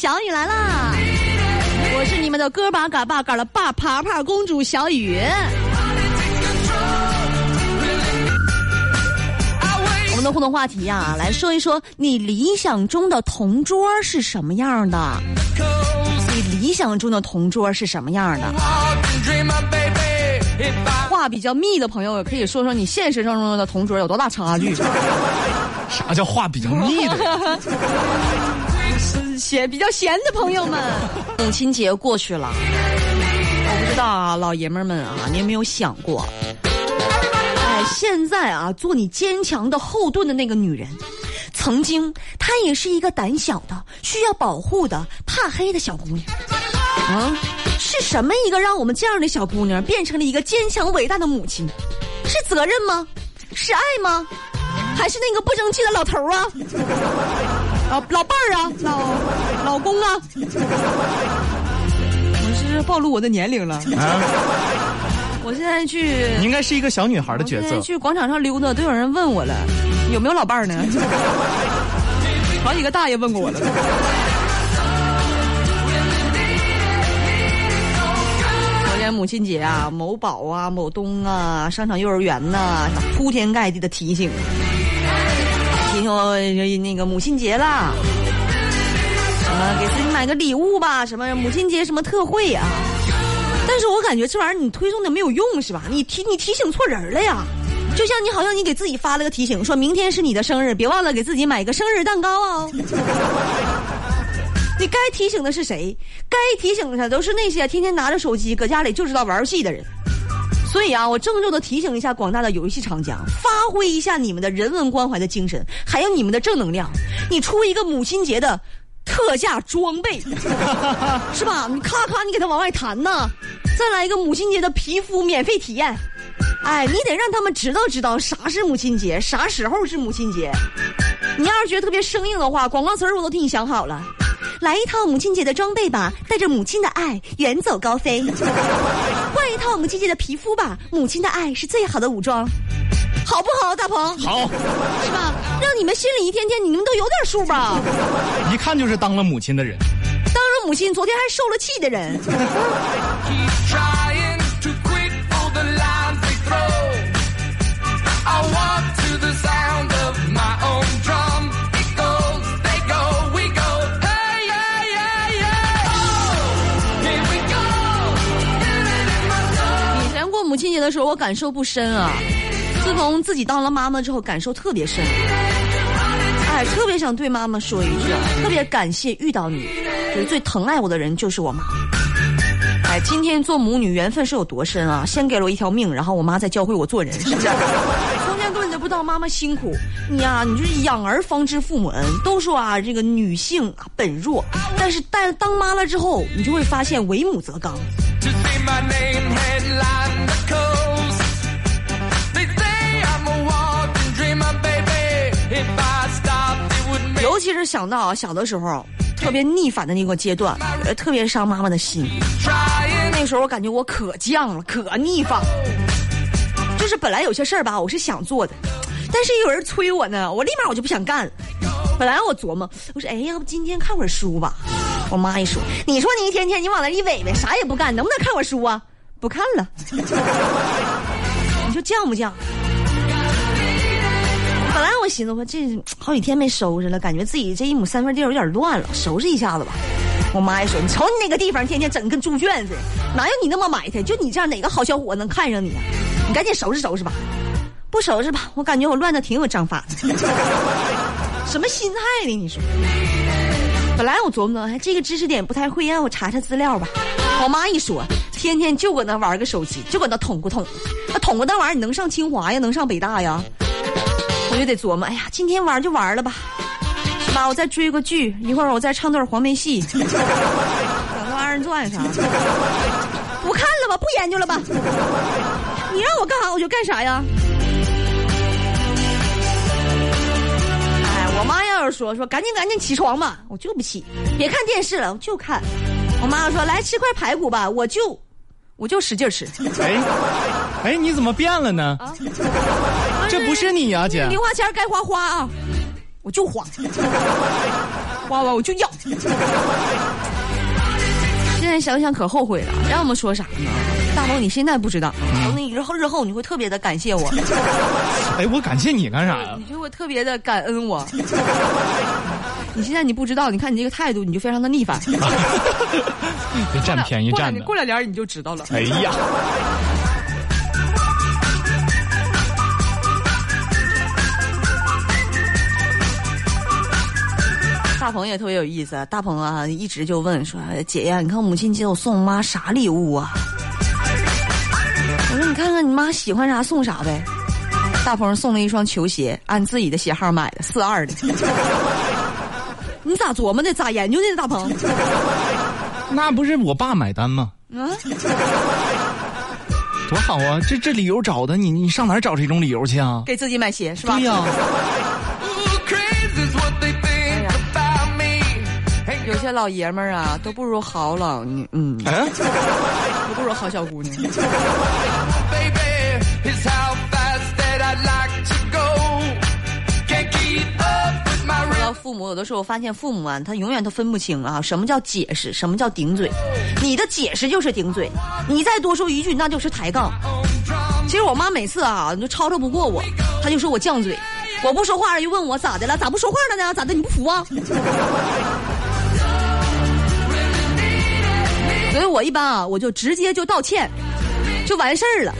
小雨来啦！我是你们的哥巴嘎巴嘎的爸爬爬公主小雨。我们的互动话题呀、来说一说你理想中的同桌是什么样的？你理想中的同桌是什么样的？话比较密的朋友也，可以说说你现实生活中的同桌有多大差距？啥叫话比较密的呀？闲比较闲的朋友们，母亲节过去了，我不知道啊，老爷们儿们啊，你有没有想过？哎，现在啊，做你坚强的后盾的那个女人，曾经她也是一个胆小的、需要保护的、怕黑的小姑娘。啊，是什么一个让我们这样的小姑娘变成了一个坚强伟大的母亲？是责任吗？是爱吗？还是那个不争气的老头儿啊？老老伴儿啊，老老公啊，我是暴露我的年龄了。啊，我现在去，你应该是一个小女孩的角色现在。去广场上溜达，都有人问我了，有没有老伴儿呢？好几个大爷问过我了。昨天母亲节啊，某宝啊、某东啊、商场、幼儿园呐、铺天盖地的提醒，哦那个母亲节啦，什么给自己买个礼物吧，什么母亲节什么特惠啊。但是我感觉这玩意儿你推送的没有用是吧？你提你提醒错人了呀。就像你好像你给自己发了个提醒，说明天是你的生日，别忘了给自己买个生日蛋糕哦。你该提醒的是谁？该提醒的都是那些天天拿着手机搁家里就知道玩游戏的人。所以啊，我郑重的提醒一下广大的游戏厂家，发挥一下你们的人文关怀的精神，还有你们的正能量。你出一个母亲节的特价装备，是吧？你咔咔你给它往外弹呐，再来一个母亲节的皮肤免费体验。哎，你得让他们知道知道啥是母亲节，啥时候是母亲节。你要是觉得特别生硬的话，广告词我都替你想好了。来一套母亲节的装备吧，带着母亲的爱远走高飞；换一套母亲节的皮肤吧，母亲的爱是最好的武装，好不好，大鹏？好，是吧？让你们心里一天天，你们都有点数吧。一看就是当了母亲的人。当了母亲，昨天还受了气的人，亲节的时候，我感受不深啊。自从自己当了妈妈之后，感受特别深。哎，特别想对妈妈说一句啊，特别感谢遇到你，就是最疼爱我的人就是我妈。哎，今天做母女缘分是有多深啊！先给了我一条命，然后我妈再教会我做人，是不是？从前根本就不知道妈妈辛苦，你呀、你就是养儿方知父母恩。都说啊，这个女性啊本弱，但是但当妈了之后，你就会发现为母则刚。To say my name 其是想到小的时候特别逆反的那个阶段，特别伤妈妈的心。那时候我感觉我可犟了，可逆反。就是本来有些事儿吧，我是想做的，但是有人催我呢，我立马我就不想干了。本来我琢磨，我说哎，要不今天看会儿书吧？我妈一说，你说你一天天你往那一萎萎，啥也不干，能不能看会儿书啊？不看了。你说犟不犟？本来我寻思，我这好几天没收拾了，感觉自己这一亩三分地儿有点乱了，收拾一下子吧。我妈一说：“你瞅你那个地方，天天整跟猪圈似的，哪有你那么埋汰？就你这样，哪个好小伙能看上你啊？你赶紧收拾收拾吧，不收拾吧，我感觉我乱的挺有章法的。什么心态呢？你说？本来我琢磨着，哎，这个知识点不太会，让我查查资料吧。我妈一说，天天就搁那玩个手机，就搁那捅咕捅，那捅咕那玩意儿，你能上清华呀？能上北大呀？我就得琢磨，哎呀，今天玩就玩了吧，是吧？我再追个剧，一会儿我再唱段黄梅戏，整个二人转啥的。不看了吧，不研究了吧？你让我干啥我就干啥呀。哎，我妈要是说说赶紧赶紧起床吧，我就不起，别看电视了，我就看。我妈要说来吃块排骨吧，我就我就使劲吃。哎，哎，你怎么变了呢？啊，这不是你呀、姐。零花钱该花花啊，我就花，花完我就要。现在想想可后悔了，让我们说啥呢？大龙，你现在不知道，等你日后日后你会特别的感谢我，哎，我感谢你干啥呀？你就会特别的感恩我。你现在你不知道，你看你这个态度，你就非常的逆反。别占便宜占的。过两过两年你就知道了。哎呀，大鹏也特别有意思，大鹏啊，一直就问说：“姐呀，你看母亲节我送我妈啥礼物啊？”我说：“你看看你妈喜欢啥送啥呗。”大鹏送了一双球鞋，按自己的鞋号买的，四二的。你咋琢磨的？咋研究的？大鹏？那不是我爸买单吗？啊？多好啊！这这理由找的，你你上哪儿找这种理由去啊？给自己买鞋是吧？对呀、些老爷们儿啊，都不如好老女，嗯，嗯，都不如好小姑娘。父母，有的时候发现父母啊，他永远都分不清啊，什么叫解释，什么叫顶嘴。你的解释就是顶嘴，你再多说一句那就是抬杠。其实我妈每次啊，就吵吵不过我，她就说我犟嘴。我不说话了，又问我咋的了？咋不说话了呢？咋的？你不服啊？所以我一般啊，我就直接就道歉，就完事儿了。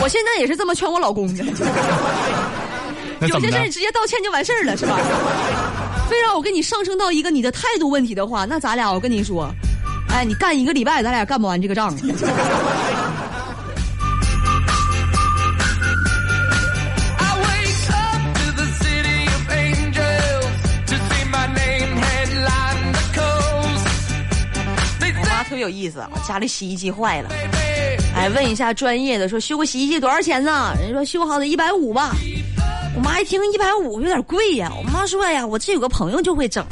我现在也是这么劝我老公的。有些事儿？直接道歉就完事儿了，是吧？非让我跟你上升到一个你的态度问题的话，那咱俩我跟你说，哎，你干一个礼拜，咱俩干不完这个仗。特别有意思，家里洗衣机坏了，哎，问一下专业的，说修个洗衣机多少钱呢？人家说修好得一百五吧。我妈一听一百五有点贵呀，我妈说呀，我这有个朋友就会整。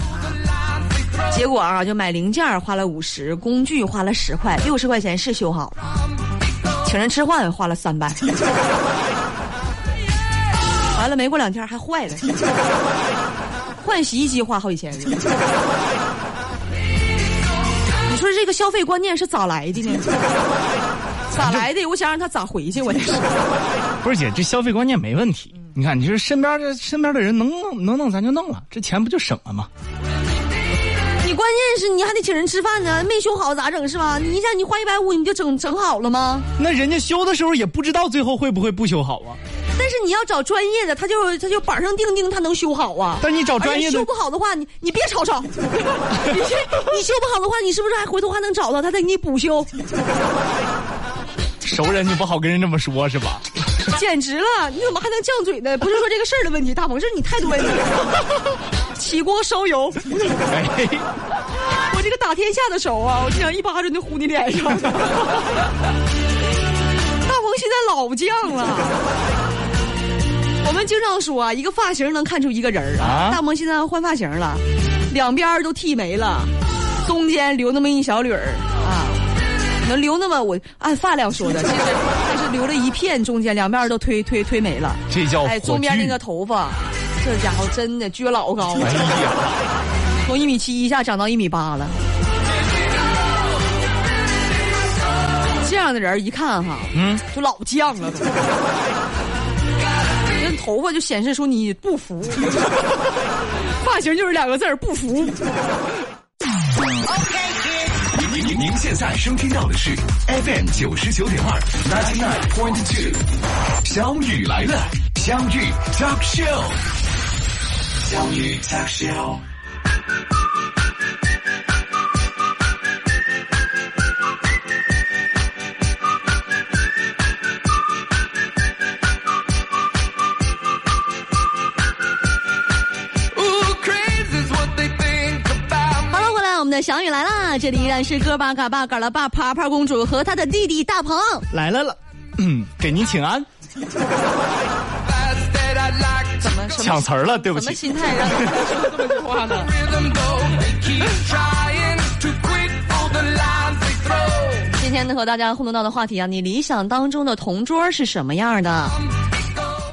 结果啊，就买零件花了五十，工具花了十块，六十块钱是修好了。请人吃饭也花了三百，完了没过两天还坏了，换洗衣机花好几千。你说这个消费观念是咋来的呢？咋来的？我想让他咋回去，我。不是姐，这消费观念没问题。你看，你说身边的身边的人能弄能弄咱就弄了，这钱不就省了吗？你关键是你还得请人吃饭呢，没修好咋整是吧？你一下你花一百五你就整整好了吗？那人家修的时候也不知道最后会不会不修好啊。但是你要找专业的，他就他就板上钉钉，他能修好啊。但是你找专业的修不好的话，你你别吵吵，你这你修不好的话，你是不是还回头还能找到他再给你补修？熟人你不好跟人这么说，是吧？简直了！你怎么还能犟嘴呢？不是说这个事儿的问题，大鹏，是你态度问题。起锅烧油，哎，我这个打天下的手啊，我就想一巴掌就呼你脸上。大鹏现在老犟了。经常说啊，一个发型能看出一个人儿啊。啊？大萌现在换发型了，两边儿都剃没了，中间留那么一小缕儿啊，能留那么我按发量说的，其实他是留了一片，中间两边都推推推没了。这叫哎，中间那个头发，这家伙真的撅老高了。哎，从一米七一下长到一米八了。这样的人一看哈，嗯，就老犟了头发就显示出你不服，发型就是两个字儿不服。您您您现在收听到的是 FM 九十九点二，ninety nine point two，小雨来了，相遇 talk show，相遇 talk show。这里依然是哥巴嘎巴嘎拉巴啪啪公主和她的弟弟大鹏。来了了，嗯，给您请安怎么么抢词儿了，对不起什么起。心态.今天呢，和大家互动到的话题啊，你理想当中的同桌是什么样的？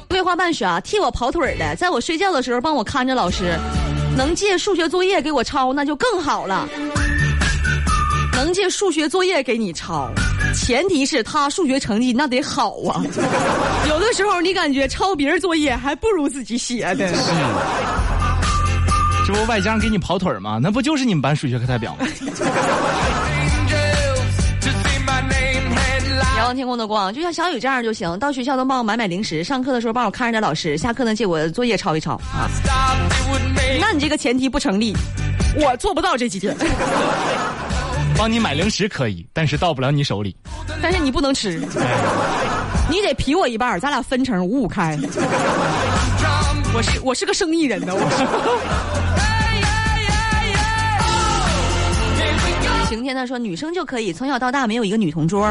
朋废话半晌，替我跑腿儿的，在我睡觉的时候帮我看着老师，能借数学作业给我抄，那就更好了。能借数学作业给你抄，前提是他数学成绩那得好啊。有的时候你感觉抄别人作业还不如自己写的。这不外加上给你跑腿儿吗？那不就是你们班数学课代表吗. 仰望天空的光，就像小雨这样就行。到学校能帮我买买零食，上课的时候帮我看着点老师，下课呢借我作业抄一抄那你这个前提不成立，我做不到这几件，帮你买零食可以，但是到不了你手里。但是你不能吃，你得劈我一半儿，咱俩分成五五开。我是我是个生意人呢，我是。晴天他说女生就可以，从小到大没有一个女同桌。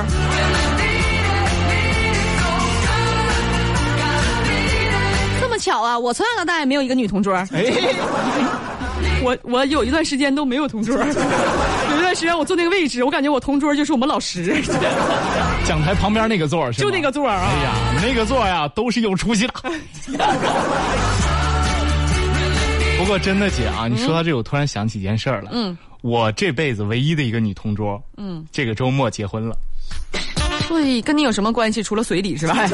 这么巧啊！我从小到大也没有一个女同桌。哎，我我有一段时间都没有同桌，时我坐那个位置，我感觉我同桌就是我们老师，讲台旁边那个座儿就那个座儿啊哎呀，那个座儿呀，都是有出息的。不过真的姐啊，你说到这，我突然想起一件事儿了。嗯，我这辈子唯一的一个女同桌，嗯，这个周末结婚了。对，跟你有什么关系？除了随礼是吧？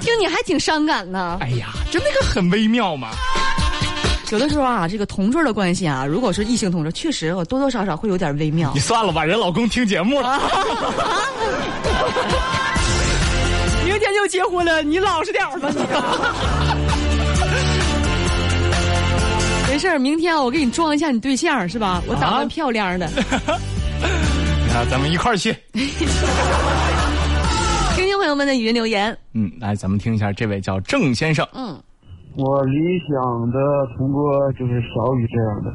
听你还挺伤感呢。哎呀，就那个很微妙嘛。有的时候啊，这个同桌的关系啊，如果是异性同桌，确实我多多少少会有点微妙你。算了吧，人老公听节目了。明天就结婚了，你老实点儿吧你。没事儿，明天我给你装一下你对象是吧？我打扮漂亮的。啊，咱们一块儿去。听听朋友们的语音留言。嗯，来，咱们听一下这位叫郑先生。嗯，我理想的同桌就是小雨这样的，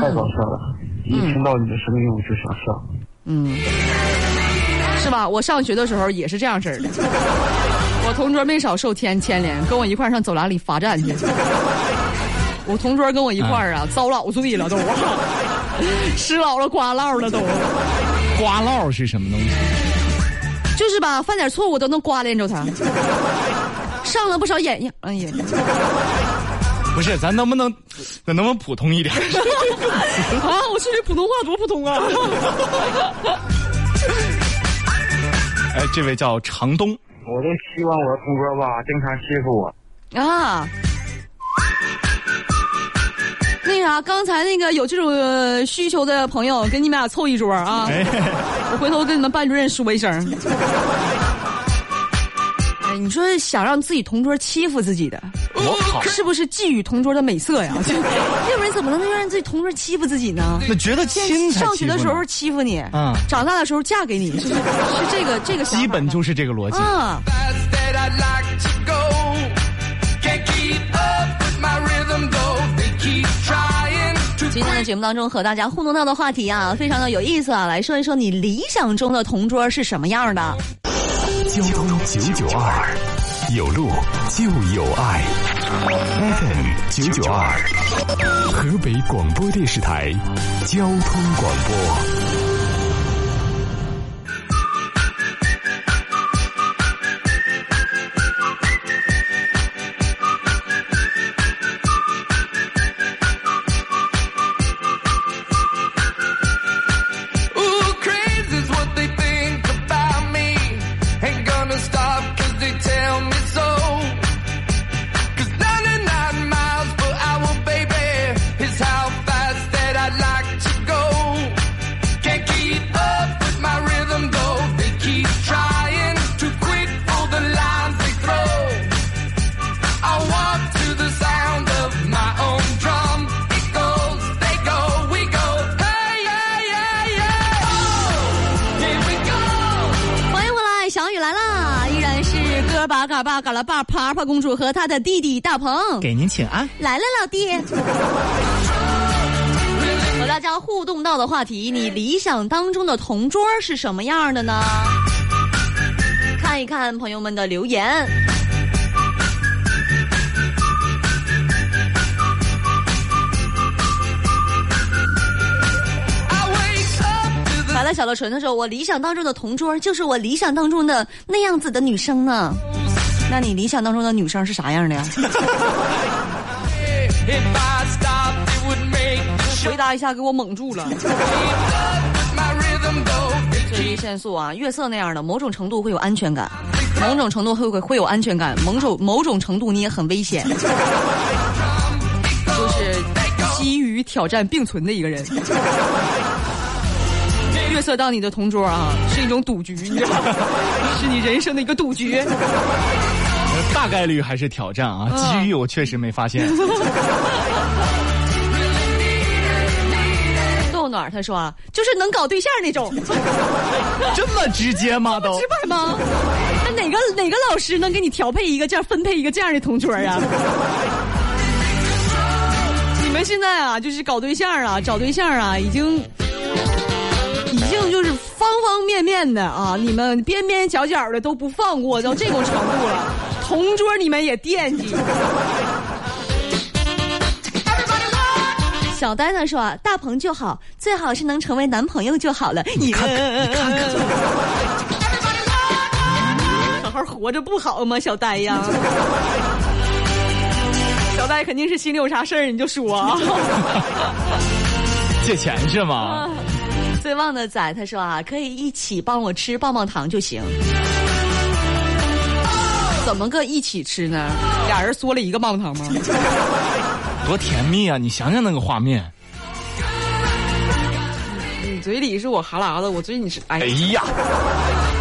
太搞笑了！一听到你的声音我就想笑。嗯，是吧？我上学的时候也是这样式儿的。我同桌没少受牵牵连，跟我一块儿上走廊里罚站去。我同桌跟我一块儿啊，遭老罪了都，吃老了瓜烙了都，瓜烙是什么东西？就是吧，犯点错误都能刮连着他，上了不少眼影。哎呀，不是，咱能不能，咱能不能普通一点？啊，我说这普通话多普通啊！哎，这位叫长东。我都希望我的同桌吧，经常欺负我。啊，那啥，刚才那个有这种呃需求的朋友，跟你们俩凑一桌啊，哎，我回头跟你们班主任说一声。哎，你说想让自己同桌欺负自己的，我靠，是不是觊觎同桌的美色呀？就要不然怎么能让自己同桌欺负自己呢？那觉得亲才上学的时候欺负你，嗯长大的时候嫁给你，是是是这个这个基本就是这个逻辑。啊。Fast that I'd like to go. Can't keep up with my rhythm though. They keep trying to 今天的节目当中和大家互动到的话题啊，非常的有意思啊，来说一说你理想中的同桌是什么样的？交通九九二，有路就有爱。FM 九九二，河北广播电视台交通广播。嘎拉巴帕帕公主和她的弟弟大鹏给您请安。来了，老弟。和大家互动到的话题，你理想当中的同桌是什么样的呢？看一看朋友们的留言。白了小乐纯的时候，我理想当中的同桌就是我理想当中的那样子的女生呢。那你理想当中的女生是啥样的呀？回答一下，给我蒙住了。这胰腺素啊，月色那样的，某种程度会有安全感，某种程度会会会有安全感，某种某种程度你也很危险，就是基于挑战并存的一个人。月色当你的同桌啊，是一种赌局，你知道吗？是你人生的一个赌局。大概率还是挑战啊，嗯机遇我确实没发现。豆暖他说啊，就是能搞对象那种，这么直接吗？都直白吗？那哪个哪个老师能给你调配一个这样分配一个这样的同桌啊？你们现在啊，就是搞对象啊，找对象啊，已经已经就是方方面面的啊，你们边边角角的都不放过，到这种程度了，同桌你们也惦记。小呆呢说啊，大鹏就好，最好是能成为男朋友就好了。你看看，你看看，好好活着不好吗，小呆呀？小呆肯定是心里有啥事儿你就说啊。借钱是吗？最旺的仔他说啊，可以一起帮我吃棒棒糖就行。怎么个一起吃呢？俩人嗦了一个棒棒糖吗？多甜蜜啊！你想想那个画面。你嘴里是我哈喇子，我嘴里是哎哎呀，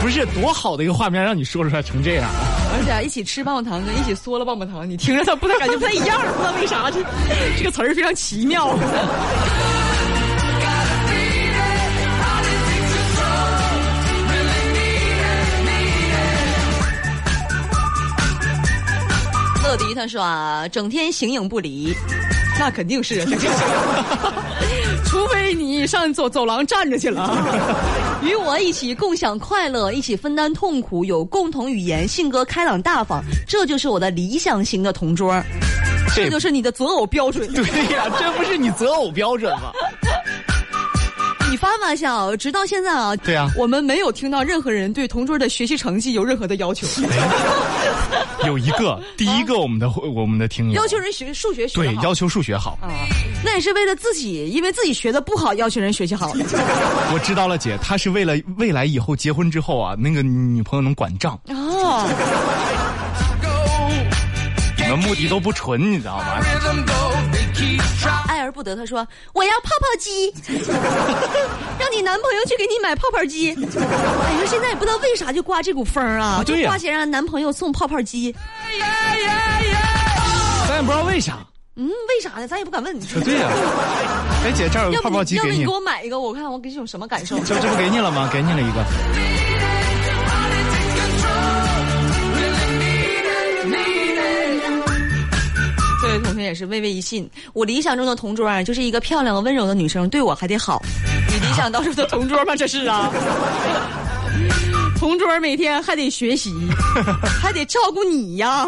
不是多好的一个画面，让你说出来成这样啊！而且啊一起吃棒棒糖跟一起嗦了棒棒糖，你听着它不太感觉不太一样，不知道为啥这 这个词儿非常奇妙。乐迪他说啊，整天形影不离，那肯定是 除非你上走走廊站着去了。与我一起共享快乐，一起分担痛苦，有共同语言，性格开朗大方，这就是我的理想型的同桌，这就是你的择偶标准。对呀，这不是你择偶标准吗？你发发笑直到现在啊，对啊。我们没有听到任何人对同桌的学习成绩有任何的要求，有。一个，第一个我们的我们的听友。要求人学数学学对要求数学好。啊，那也是为了自己，因为自己学的不好，要求人学习好。我知道了，姐，他是为了未来以后结婚之后啊，那个女朋友能管账，哦，你们目的都不纯，你知道吗？爱而不得，他说我要泡泡机，让你男朋友去给你买泡泡机。哎，你说现在也不知道为啥就刮这股风啊，啊对呀就刮起让男朋友送泡泡机。咱也不知道为啥。嗯，为啥呢？咱也不敢问。对呀、哎姐，这儿有泡泡不你要不你给你，给我买一个，我看我给你有什么感受。这这不给你了吗？给你了一个。也是微微一信，我理想中的同桌啊，就是一个漂亮温柔的女生，对我还得好。你理想当中的同桌吗？这是啊。同桌每天还得学习，还得照顾你呀。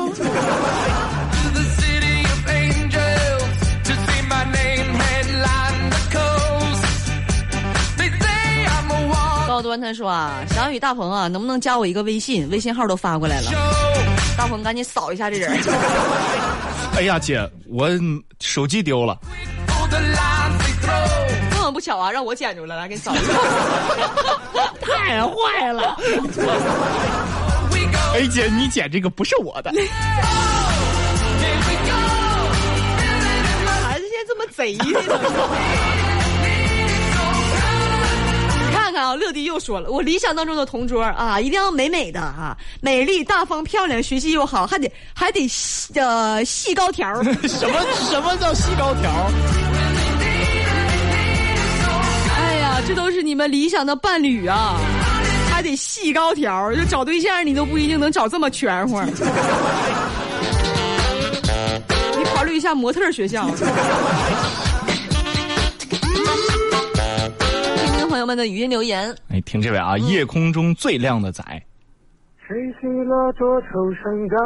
高端他说啊，小雨大鹏啊，能不能加我一个微信？微信号都发过来了，大鹏赶紧扫一下这人。哎呀，姐，我手机丢了。这么不巧啊，让我捡着了，来给你找一个。太坏了.哎姐，你捡这个不是我的。孩子现在这么贼呢？看看啊，乐迪又说了，我理想当中的同桌啊，一定要美美的啊，美丽、大方、漂亮，学习又好，还得还得细呃细高条儿。什么什么叫细高条？哎呀，这都是你们理想的伴侣啊，还得细高条儿，就找对象你都不一定能找这么全乎儿。你考虑一下模特儿学校。友们的语音留言。哎，听这位啊，夜空中最亮的仔，谁洗了多愁善感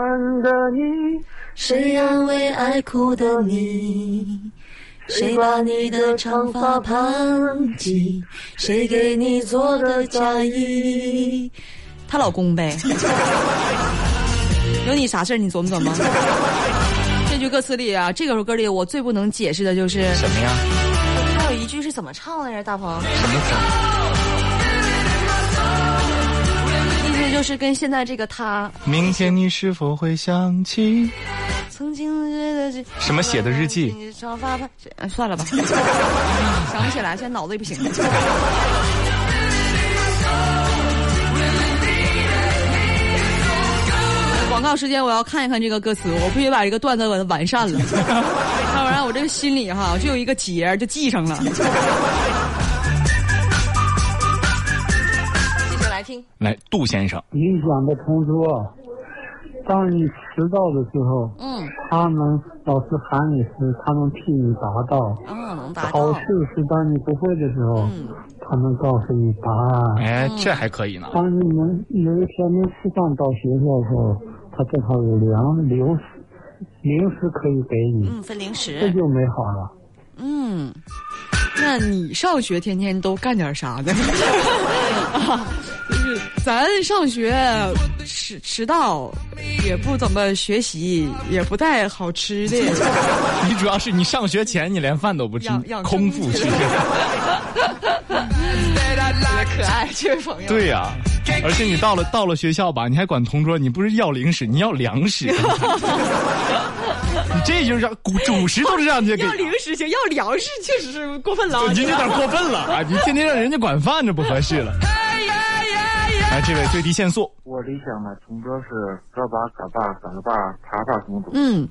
的你？谁安慰爱哭的你？谁把你的长发盘起？谁给你做的嫁衣？她老公呗。有你啥事儿？你琢磨琢磨。这句歌词里啊，这首歌里我最不能解释的就是，什么呀？怎么唱来着？大鹏，什么歌？意思就是跟现在这个他明天你是否会想起曾经的这什么写的日记？长发盘，哎算了吧，想不起来，现在脑子也不行。广告时间，我要看一看这个歌词，我必须把这个段子完完善了，要不然我这个心里哈就有一个结就系上了。继续来听，来，杜先生，理想的同桌，当你迟到的时候，嗯，他们老师喊你时，他们替你答到；嗯，能答到。考到试，是当你不会的时候，嗯。他们告诉你答案。哎，这还可以呢。当你们有一天没吃饭到学校的时候，他正好有粮零食零食可以给你，嗯，分零食这，就美好了。嗯，那你上学天天都干点啥呢？啊，就是咱上学迟迟到，也不怎么学习，也不带好吃的，你主要是你上学前你连饭都不吃空腹去。特别可爱，这位朋友。对呀、而且你到了到了学校吧，你还管同桌，你不是要零食，你要粮食。你这就是让主主食都是让人家给要，零食行，要粮食确实是过分了。你有点过分了啊！你天天让人家管饭，这不合适了。哎，这位最低限速，我理想的同桌是哥把嘎巴嘎个巴爬爬公主，嗯，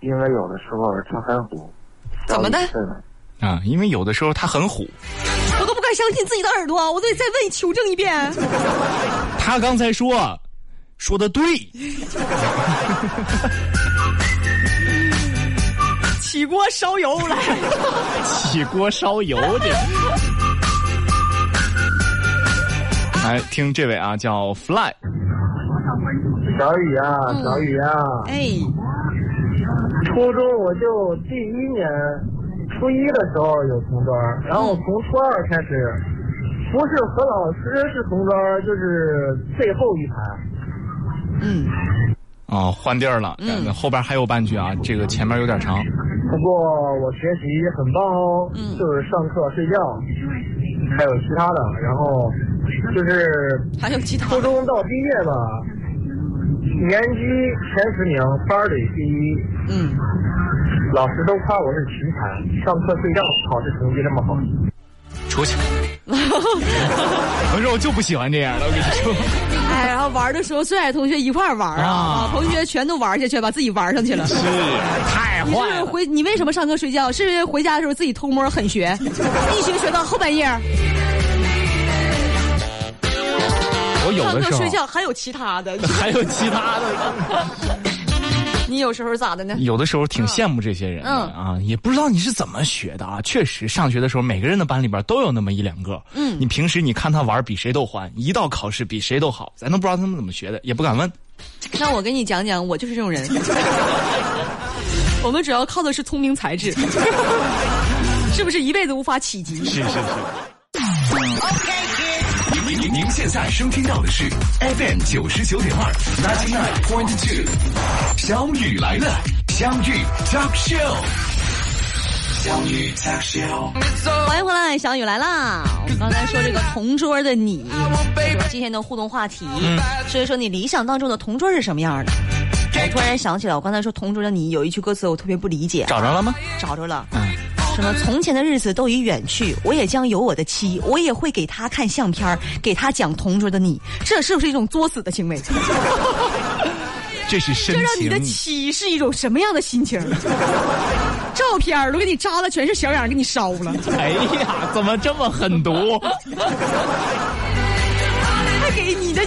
因为有的时候他很虎。怎么的啊，因为有的时候他很虎。我都不敢相信自己的耳朵，我得再问你求证一遍。他刚才说，说的对，起锅烧油来。起锅烧油这。来听这位啊，叫 Fly，小雨啊，嗯小雨啊，哎，初中我就第一年，初一的时候有同桌，然后从初二开始，不是和老师是同桌，就是最后一排。嗯，哦，换地儿了，嗯后边还有半句啊，这个前面有点长。不过我学习很棒哦，嗯就是上课睡觉，还有其他的，然后就是还有其他初中到毕业吧，年级前十名，班里第一，嗯，老师都夸我是奇才，上课睡觉，考试成绩那么好。出去。我说我就不喜欢这样的，我跟你说。哎，然后玩的时候最爱同学一块玩啊，啊同学全都玩下去，把自己玩上去了。是太你是不坏了。是回你为什么上课睡觉？是因为回家的时候自己偷摸狠学，一学学到后半夜。我有的时候课睡觉还有其他的，还有其他的，你有时候咋的呢？有的时候挺羡慕这些人的嗯啊，也不知道你是怎么学的啊。确实，上学的时候每个人的班里边都有那么一两个。嗯你平时你看他玩比谁都欢，一到考试比谁都好，咱都不知道他们怎么学的，也不敢问。那我给你讲讲，我就是这种人。我们主要靠的是聪明才智，是不是一辈子无法企及？是是是。您您您现在收听到的是 FM 九十九点二，ninety nine point two，小雨来了，相遇 Talk Show，相遇 Talk Show。欢迎回来，小雨来啦！我们刚才说这个同桌的你，就是今天的互动话题，所以说你理想当中的同桌是什么样的？我突然想起来，我刚才说同桌的你有一句歌词我特别不理解，找着了吗？找着了。嗯，什么？从前的日子都已远去，我也将有我的妻，我也会给他看相片儿给他讲同桌的你，这是不是一种作死的行为？这是深这让你。的妻是一种什么样的心情？照片儿都给你扎了全是小眼儿，给你烧了，哎呀，怎么这么狠毒？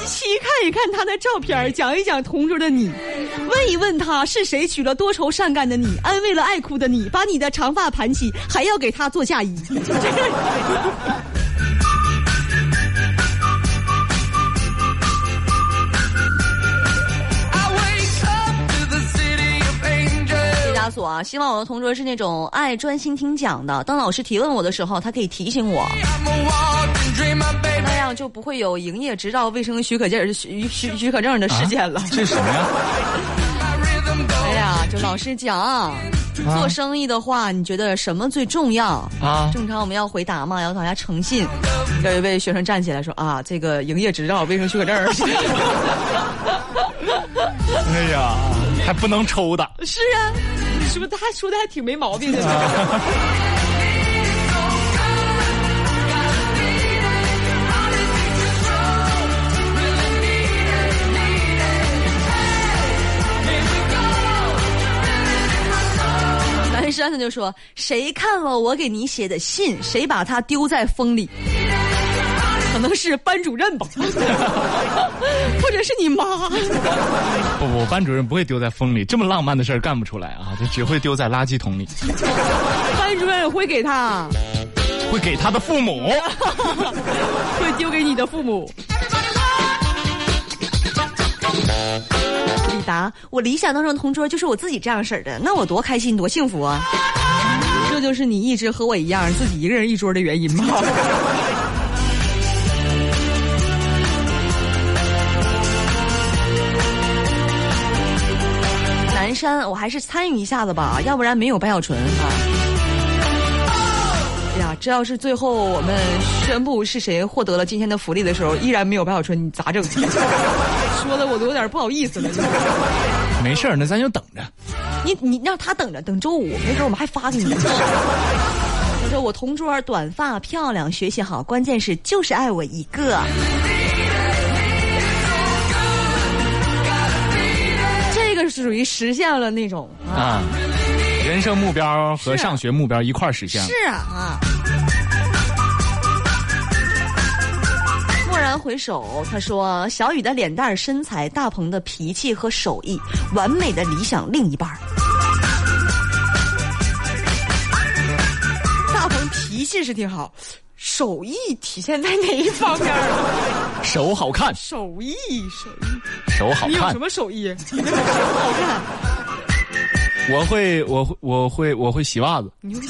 还给你的妻看一看他的照片，讲一讲同桌的你，问一问他是谁娶了多愁善感的你，安慰了爱哭的你，把你的长发盘起，还要给他做嫁衣。毕加索啊，希望我的同桌是那种爱专心听讲的。当老师提问我的时候，他可以提醒我，那样就不会有营业执照卫生许可证许许许可证的事件了。这是什么呀？哎呀就老师讲，做生意的话，你觉得什么最重要？啊，正常我们要回答嘛，要大家诚信。有一位学生站起来说啊，这个营业执照、卫生许可证儿。哎呀，还不能抽的。是啊，是不是他说的还挺没毛病的。南 山他就说：“谁看了我给你写的信，谁把它丢在风里？可能是班主任吧，或者是你妈。不不，班主任不会丢在风里，这么浪漫的事儿干不出来啊，就只会丢在垃圾桶里，班主任会给他，会给他的父母。会丢给你的父母。”李达，我理想当中的同桌就是我自己这样式儿的，那我多开心多幸福啊！这就是你一直和我一样自己一个人一桌的原因吗？南山，我还是参与一下子吧，要不然没有白小纯啊。哎呀，这要是最后我们宣布是谁获得了今天的福利的时候，依然没有白小纯，你咋整？说的我都有点不好意思了。没事儿，那咱就等着。你你让他等着，等周五，没准我们还发给你。他说我同桌短发漂亮，学习好，关键是就是爱我一个。这个是属于实现了那种啊，人生目标和上学目标一块儿实现了。是啊回首，他说：“小雨的脸蛋儿、身材，大鹏的脾气和手艺，完美的理想另一半儿。”大鹏脾气是挺好，手艺体现在哪一方面？手好看，手艺，手艺，手好看你有什。么手艺？你那个手好看，我会，我会，我会，我会洗袜子，你会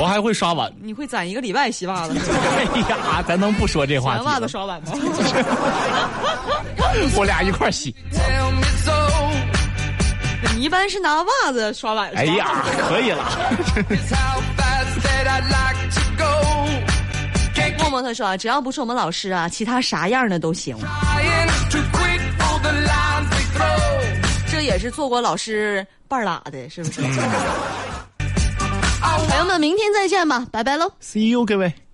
我还会刷碗。你会攒一个礼拜洗袜子？哎呀，咱能不说这话题吗？洗袜子刷碗吗？我俩一块儿洗。你一般是拿袜子刷碗？哎呀，可以了。默默他说啊，只要不是我们老师啊，其他啥样的都行。这也是做过老师半拉的，是不是？朋友们，明天再见吧，拜拜喽。See you，各位。